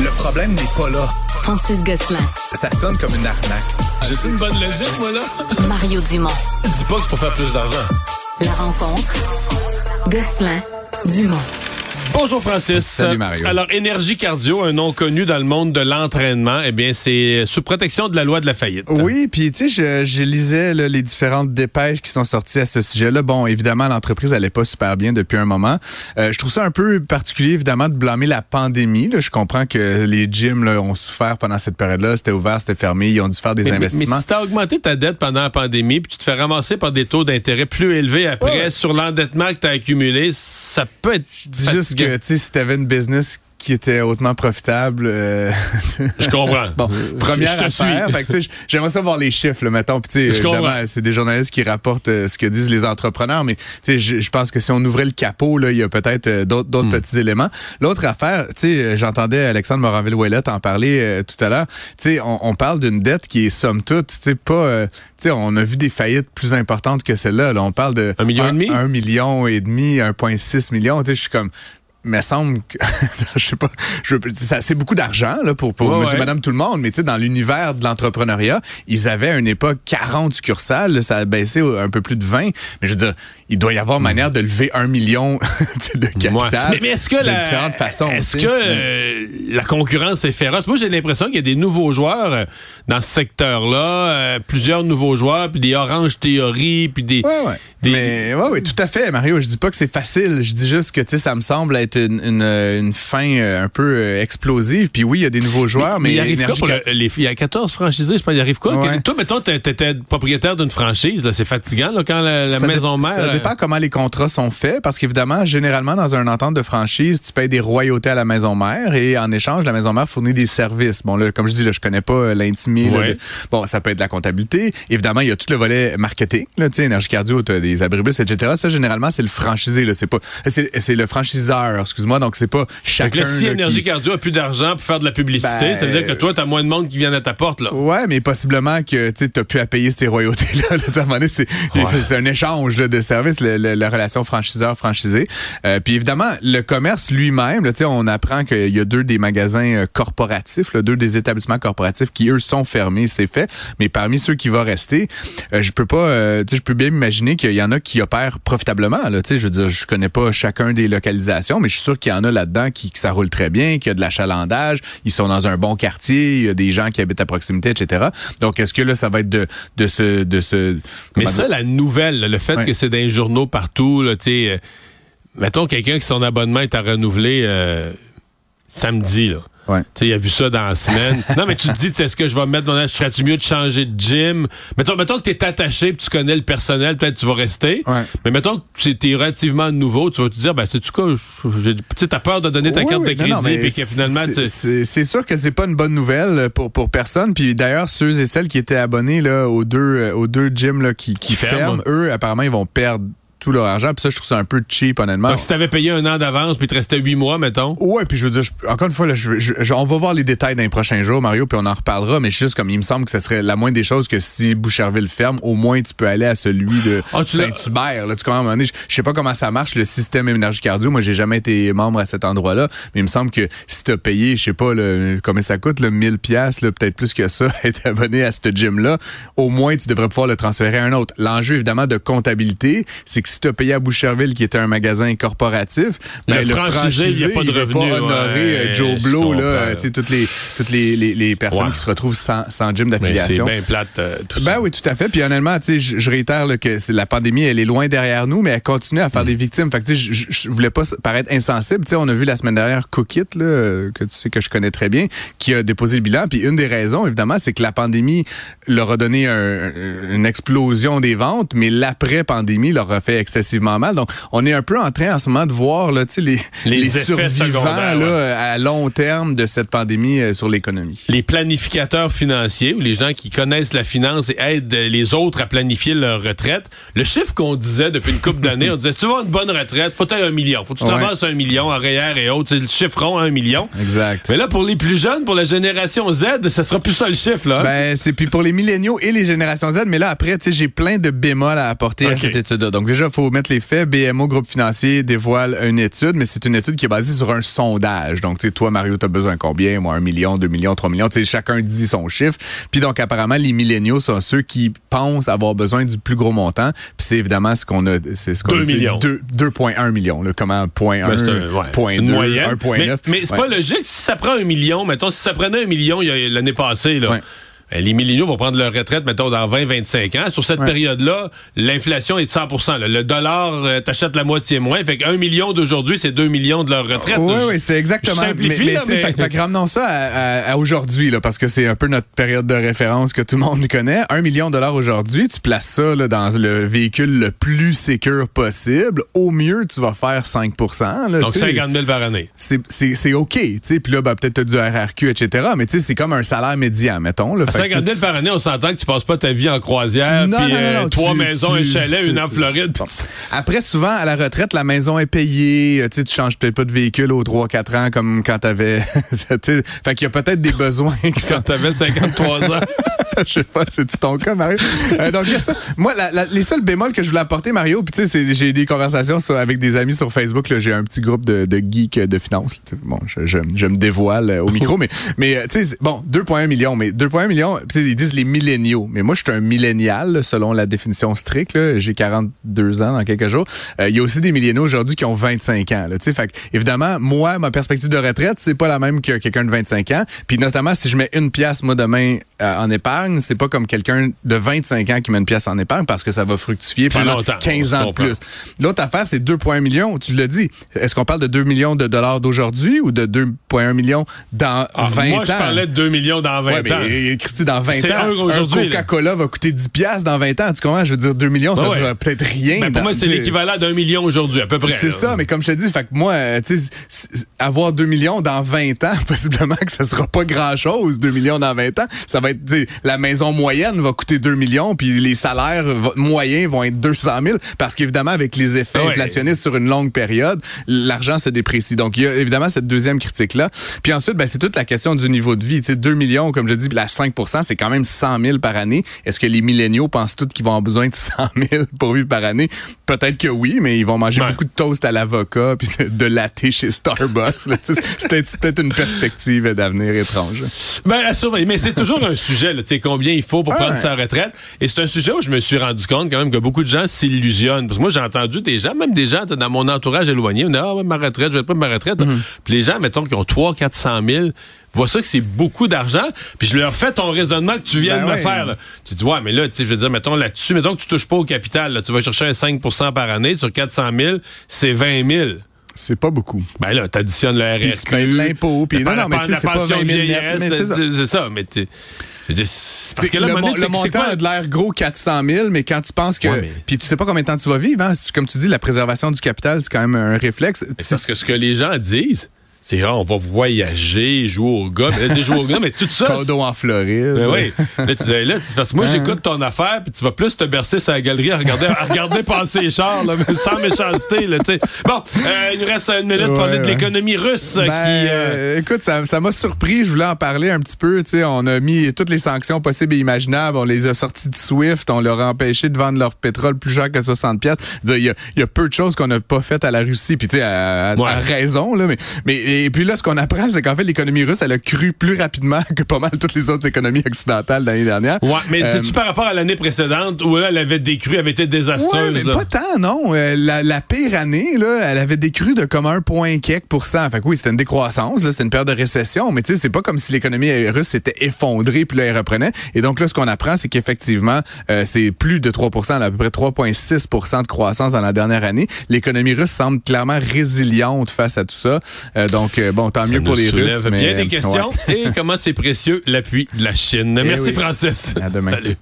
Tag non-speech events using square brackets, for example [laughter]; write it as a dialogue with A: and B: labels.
A: Le problème n'est pas là.
B: Francis Gosselin.
A: Ça sonne comme une arnaque.
C: J'ai-tu une bonne logique, moi, là? [laughs]
B: Mario Dumont.
C: Dis pas que c'est pour faire plus d'argent.
B: La rencontre. Gosselin. Dumont.
C: Bonjour Francis.
D: Salut Mario.
C: Alors Énergie Cardio, un nom connu dans le monde de l'entraînement, eh bien c'est sous protection de la loi de la faillite.
D: Oui, puis tu sais, je, je lisais là, les différentes dépêches qui sont sorties à ce sujet-là. Bon, évidemment, l'entreprise allait pas super bien depuis un moment. Euh, je trouve ça un peu particulier, évidemment, de blâmer la pandémie. Là. Je comprends que les gyms là, ont souffert pendant cette période-là. C'était ouvert, c'était fermé, ils ont dû faire des
C: Mais, mais-
D: investissements.
C: mais si t'as augmenté ta dette pendant la pandémie, puis tu te fais ramasser par des taux d'intérêt plus élevés après
D: Ouais.
C: sur l'endettement que tu as accumulé, ça peut être.
D: Que tu sais, si t'avais une business qui était hautement profitable. euh, [laughs]
C: Je comprends.
D: Bon, première
C: je te
D: affaire. j'aimerais ça voir les chiffres, là, mettons. Puis,
C: Je
D: évidemment, c'est des journalistes qui rapportent euh, ce que disent les entrepreneurs, mais je, je pense que si on ouvrait le capot, là, il y a peut-être euh, d'autres
C: Hmm.
D: petits éléments. L'autre affaire, tu sais, euh, j'entendais Alexandre Moranville-Ouellette en parler tout à l'heure. Tu sais, on, on parle d'une dette qui est somme toute, tu sais, pas, tu sais, on a vu des faillites plus importantes que celle-là. Là, on parle de
C: Un million et demi?
D: un million et demi, 1,6 million. Tu sais, je suis comme me semble que [laughs] je sais pas je veux- ça c'est beaucoup d'argent là pour pour
C: Ouais,
D: monsieur
C: ouais.
D: madame tout le monde mais tu sais dans l'univers de l'entrepreneuriat ils avaient à une époque 40 succursales là, ça a baissé un peu plus de 20 mais je veux dire il doit y avoir manière de lever un million [laughs] tu de capital
C: Ouais. Mais, mais est-ce que
D: de
C: la,
D: différentes façons
C: Est-ce
D: tu sais?
C: que euh, la concurrence est féroce? Moi, j'ai l'impression qu'il y a des nouveaux joueurs euh, dans ce secteur-là, euh, plusieurs nouveaux joueurs, puis des oranges théories, puis des.
D: Ouais, ouais.
C: des-
D: Mais ouais, ouais, tout à fait, Mario. Je dis pas que c'est facile. Je dis juste que tu ça me semble être une, une, une fin un peu explosive. Puis oui, il y a des nouveaux joueurs, mais,
C: il arrive quoi pour le- les? Il y a 14 franchisés, je pense. Il arrive quoi?
D: Ouais.
C: Toi, mettons, t'es- t'étais propriétaire d'une franchise, c'est fatigant, là, quand la, maison mère.
D: Dépend comment les contrats sont faits, parce qu'évidemment, généralement, dans un entente de franchise, tu payes des royautés à la maison mère et en échange, la maison mère fournit des services. Bon, là, comme je dis, là, je connais pas euh, l'intimité. là,
C: Ouais.
D: Bon, ça peut être de la comptabilité. Évidemment, il y a tout le volet marketing. Là, tu sais, Énergie Cardio, tu as des abribus, etc. Ça, généralement, c'est le franchisé. Là, c'est pas, c'est, le franchiseur, excuse-moi. Donc, c'est pas chacun.
C: là, si
D: là,
C: Énergie
D: qui-
C: Cardio a plus d'argent pour faire de la publicité,
D: Ben,
C: ça veut dire que toi, t'as moins de monde qui vient à ta porte, là.
D: Ouais, mais possiblement que tu n'as plus à payer ces royautés-là. là. À un moment donné, c'est c'est un échange là, de services, le- le- la relation franchiseur-franchisé. Euh, puis évidemment, le commerce lui-même, on apprend qu'il y a deux des magasins euh, corporatifs, là, deux des établissements corporatifs qui, eux, sont fermés, c'est fait. Mais parmi ceux qui vont rester, euh, je peux pas, euh, je peux bien m'imaginer qu'il y en a qui opèrent profitablement. Là, je veux dire, je connais pas chacun des localisations, mais je suis sûr qu'il y en a là-dedans qui, que ça roule très bien, qu'il y a de l'achalandage, ils sont dans un bon quartier, il y a des gens qui habitent à proximité, etc. Donc, est-ce que là, ça va être de, de ce, de ce.
C: Mais ça,
D: dire?
C: la nouvelle, le fait
D: Ouais.
C: que c'est les journaux partout, là, tu euh, mettons quelqu'un qui son abonnement est à renouveler euh, samedi, là.
D: Ouais.
C: Tu sais, il a vu ça dans la semaine. [laughs] non, mais tu te dis, tu sais, est-ce que je vais mettre mon serais-tu mieux de changer de gym? Mettons, mettons que tu es attaché et tu connais le personnel, peut-être tu vas rester.
D: Ouais.
C: Mais mettons que tu es relativement nouveau, tu vas te dire, ben, c'est-tu quoi? Tu t'as peur de donner ta
D: Oui,
C: carte
D: oui,
C: de
D: non,
C: crédit et que finalement,
D: c'est- sûr que c'est pas une bonne nouvelle pour pour personne. Puis d'ailleurs, ceux et celles qui étaient abonnés là aux deux aux deux gyms là qui, qui
C: Qui ferment.
D: ferment, eux apparemment ils vont perdre tout leur argent. Puis ça, je trouve ça un peu cheap honnêtement.
C: Donc, si t'avais payé un an d'avance puis te restait huit mois, mettons.
D: Ouais, puis je veux dire, je- encore une fois, là, je, je- je- on va voir les détails dans les prochains jours, Mario, puis on en reparlera, mais juste comme il me semble que ce serait la moindre des choses que si Boucherville ferme, au moins tu peux aller à celui de
C: Ah,
D: Saint-Hubert. Là, tu comprends, à un moment donné, je, je sais pas comment ça marche, le système énergie cardio. Moi, j'ai jamais été membre à cet endroit-là, mais il me semble que si tu as payé, je sais pas, là, combien ça coûte, le 1000 pièces peut-être plus que ça, [laughs] être abonné à ce gym-là, au moins tu devrais pouvoir le transférer à un autre. L'enjeu, évidemment, de comptabilité, c'est que si tu as payé à Boucherville, qui était un magasin corporatif,
C: Le
D: ben,
C: franchisé, il a pas de
D: veut
C: revenu,
D: pas honorer
C: ouais,
D: euh, Joe Blow, là, euh, toutes les, toutes les, les, les personnes
C: Ouais.
D: qui se retrouvent sans, sans gym
C: Mais c'est
D: d'affiliation.
C: bien plate, euh, tout ça.
D: Ben oui, tout à fait. Puis honnêtement, je, je réitère là, que la pandémie, elle est loin derrière nous, mais elle continue à faire
C: Mm.
D: des victimes. Fait que je, voulais pas paraître insensible. Tu sais, on a vu la semaine dernière Cookit, là, euh, que tu sais que je connais très bien, qui a déposé le bilan. Puis une des raisons, évidemment, c'est que la pandémie leur a donné un- une explosion des ventes, mais l'après-pandémie leur a fait excessivement mal. Donc, on est un peu en train en ce moment de voir là, les,
C: Les
D: les, survivants là,
C: ouais.
D: à long terme de cette pandémie euh, sur l'économie.
C: les planificateurs financiers ou les gens qui connaissent la finance et aident les autres à planifier leur retraite, le chiffre qu'on disait depuis une couple d'années, on disait, tu veux avoir une bonne retraite, faut être un million. Faut que tu
D: Ouais.
C: t'avances un million en REER et autres. Le chiffre rond, un million.
D: Exact.
C: Mais là, pour les plus jeunes, pour la génération Z, ça sera plus ça le chiffre, là.
D: Ben, c'est puis pour les milléniaux et les générations Z, mais là après, tu sais, j'ai plein de bémols à apporter à cette étude-là. Donc déjà, déjà, faut mettre les faits. BMO, groupe financier, dévoile une étude, mais c'est une étude qui est basée sur un sondage. Donc, tu sais, toi, Mario, t'as besoin de combien? Moi, un million, deux millions, trois millions. Tu sais, chacun dit son chiffre. Puis donc, apparemment, les milléniaux sont ceux qui pensent avoir besoin du plus gros montant. Puis c'est évidemment ce qu'on a, c'est ce qu'on
C: Deux
D: a dit,
C: millions.
D: deux- 2,1 millions. Là, comment, point
C: Ben,
D: 1,
C: c'est un- ouais,
D: point
C: c'est une
D: 2,
C: moyenne.
D: 1,9.
C: Mais, c'est
D: Ouais.
C: pas logique. Si ça prend un million, mettons, si ça prenait un million il l'année passée, là,
D: Ouais.
C: Ben, les milléniaux vont prendre leur retraite, mettons, dans 20-25 ans. Sur cette
D: Ouais.
C: période-là, l'inflation est de 100 là. Le dollar, euh, t'achètes la moitié moins. Fait qu'un million d'aujourd'hui, c'est 2 millions de leur retraite.
D: Oui, oui, c'est exactement.
C: je simplifie, là,
D: tu sais,
C: mais-
D: fait, fait que ramenons ça à, à- à aujourd'hui, là, parce que c'est un peu notre période de référence que tout le monde connaît. Un million de dollars aujourd'hui, tu places ça là, dans le véhicule le plus sécure possible. Au mieux, tu vas faire 5 là,
C: Donc
D: tu sais.
C: 50 000 par année.
D: c'est OK, tu sais. Puis là, ben, peut-être t'as du RRQ, etc. Mais tu sais, c'est comme un salaire médian, mettons. Là.
C: À
D: Fait que,
C: 50 000 par année, on s'entend que tu passes pas ta vie en croisière,
D: Non,
C: puis
D: non, non,
C: euh, trois
D: tu-
C: maisons,
D: tu-
C: un chalet, une en Floride.
D: Bon. Après, souvent, à la retraite, la maison est payée. euh, Tu sais, tu changes peut-être pas de véhicule aux 3-4 ans comme quand t'avais... [laughs] fait qu'il y a peut-être des besoins qui sont...
C: Quand t'avais 53 ans. [laughs] [laughs]
D: Je sais pas, c'est-tu ton cas, Mario? Euh, donc, il y a ça. Moi, la- la- les seuls bémols que je voulais apporter, Mario, puis tu sais, j'ai des conversations sur- avec des amis sur Facebook. là, J'ai un petit groupe de, de geeks de finance. là, tu sais, Bon, je, je- je me dévoile euh, au micro, [laughs] mais, mais euh, tu sais, bon, 2,1 millions, mais 2,1 millions, ils disent les milléniaux. Mais moi, je suis un millénial, selon la définition stricte. J'ai 42 ans dans quelques jours. Euh, Il y a aussi des milléniaux aujourd'hui qui ont 25 ans. Là, tu sais, fait que, évidemment, moi, ma perspective de retraite, c'est pas la même que quelqu'un de 25 ans. Puis notamment, si je mets une pièce, moi, demain, euh, en épargne, c'est pas comme quelqu'un de 25 ans qui met une pièce en épargne parce que ça va fructifier
C: Plus
D: pendant
C: longtemps,
D: 15
C: on
D: ans de plus. L'autre affaire, c'est 2,1 millions. Tu l'as dit. Est-ce qu'on parle de 2 millions de dollars d'aujourd'hui ou de 2,1 millions dans
C: Ah,
D: 20
C: moi,
D: ans?
C: je parlais de 2 millions dans 20
D: Ouais, mais,
C: ans.
D: euh, Christy, dans 20
C: C'est
D: ans,
C: un.
D: Coca-Cola va coûter 10 piastres dans 20 ans. Tu comprends? Je veux dire, 2 millions, ça
C: Ah ouais.
D: sera peut-être rien.
C: Ben, pour
D: dans-
C: moi, c'est l'équivalent d'un million aujourd'hui, à peu près.
D: C'est ça, mais comme je te dis, fait que moi, euh, avoir 2 millions dans 20 ans, [laughs] possiblement que ça sera pas grand-chose, 2 millions dans 20 ans. Ça va être, la maison moyenne va coûter 2 millions, puis les salaires moyens vont être 200 000, parce qu'évidemment, avec les effets
C: Ouais.
D: inflationnistes sur une longue période, l'argent se déprécie. Donc, il y a évidemment cette deuxième critique-là. Puis ensuite, ben, c'est toute la question du niveau de vie. Tu sais, 2 millions, comme je dis, la 5% c'est quand même 100 000 par année. Est-ce que les milléniaux pensent tous qu'ils vont avoir besoin de 100 000 pour vivre par année? Peut-être que oui, mais ils vont manger
C: Ouais.
D: beaucoup de toast à l'avocat puis de, de latte chez Starbucks. c'est peut-être une perspective d'avenir étrange.
C: Ben, à surveiller. Mais c'est toujours un sujet, tu sais, combien il faut pour
D: Ah
C: prendre
D: ouais.
C: sa retraite. Et c'est un sujet où je me suis rendu compte quand même que beaucoup de gens s'illusionnent. Parce que moi, j'ai entendu des gens, même des gens dans mon entourage éloigné, on dit, ah, ouais, ma retraite, je vais prendre ma retraite.
D: Mm-hmm.
C: Puis les gens, mettons, qui ont 300 400 000, voient ça que c'est beaucoup d'argent. Puis je leur fais ton raisonnement que tu viens
D: Ben
C: de me faire. là. Tu dis, ouais, mais là, tu sais, je veux dire, mettons là-dessus, mettons que tu touches pas au capital, là, tu vas chercher un 5% par année sur 400 000, c'est 20 000.
D: C'est pas beaucoup.
C: Ben là, t'additionnes le RRQ.
D: Puis tu payes de l'impôt, puis non, non, mais tu sais, c'est pas
C: pension
D: 20 000 net,
C: vieillesse,
D: mais c'est ça.
C: c'est ça, mais c'est- parce que là,
D: le,
C: donné,
D: le montant
C: quoi?
D: a de l'air gros 400 000, mais quand tu penses que...
C: Ouais, mais-
D: Puis tu sais pas combien de temps tu vas vivre. Hein? Comme tu dis, la préservation du capital, c'est quand même un réflexe.
C: Parce que ce que les gens disent, c'est on va voyager, jouer au gars. Mais là, tu sais, jouer au gars, mais tout ça.
D: Condo en Floride.
C: Ben oui. Là, tu dis, là, parce que moi, j'écoute ton affaire, puis tu vas plus te bercer sur la galerie à regarder, à regarder [laughs] passer les chars, là, mais sans méchanceté. Là, tu sais. bon, euh, il nous reste une minute pour
D: Ouais,
C: parler de l'économie russe
D: Ben,
C: qui. euh,
D: euh, écoute, ça ça m'a surpris. Je voulais en parler un petit peu. Tu sais, on a mis toutes les sanctions possibles et imaginables. On les a sortis de SWIFT. On leur a empêché de vendre leur pétrole plus cher que 60 pièces. Il y, a- il y a peu de choses qu'on n'a pas faites à la Russie. Puis tu sais, à, à-
C: Ouais.
D: à raison là. Mais, mais et puis là, ce qu'on apprend, c'est qu'en fait, l'économie russe, elle a cru plus rapidement [laughs] que pas mal toutes les autres économies occidentales l'année dernière.
C: Ouais, mais
D: Euh,
C: c'est-tu par rapport à l'année précédente où là, elle avait décru, elle avait été désastreuse?
D: Ouais, mais pas tant, non. Euh, la, la pire année, là, elle avait décru de comme un point quelques pour cent. Fait que oui, c'était une décroissance, là, c'était une période de récession, mais tu sais, c'est pas comme si l'économie russe s'était effondrée puis là, elle reprenait. Et donc là, ce qu'on apprend, c'est qu'effectivement, euh, c'est plus de 3 là, à peu près 3,6% de croissance dans la dernière année. L'économie russe semble clairement résiliente face à tout ça. Euh, donc, euh, bon, tant
C: Ça
D: mieux pour les Russes. Mais,
C: bien des questions.
D: ouais.
C: et comment c'est précieux l'appui de la Chine.
D: Eh
C: Merci,
D: oui.
C: Francis.
D: À demain.
C: Salut.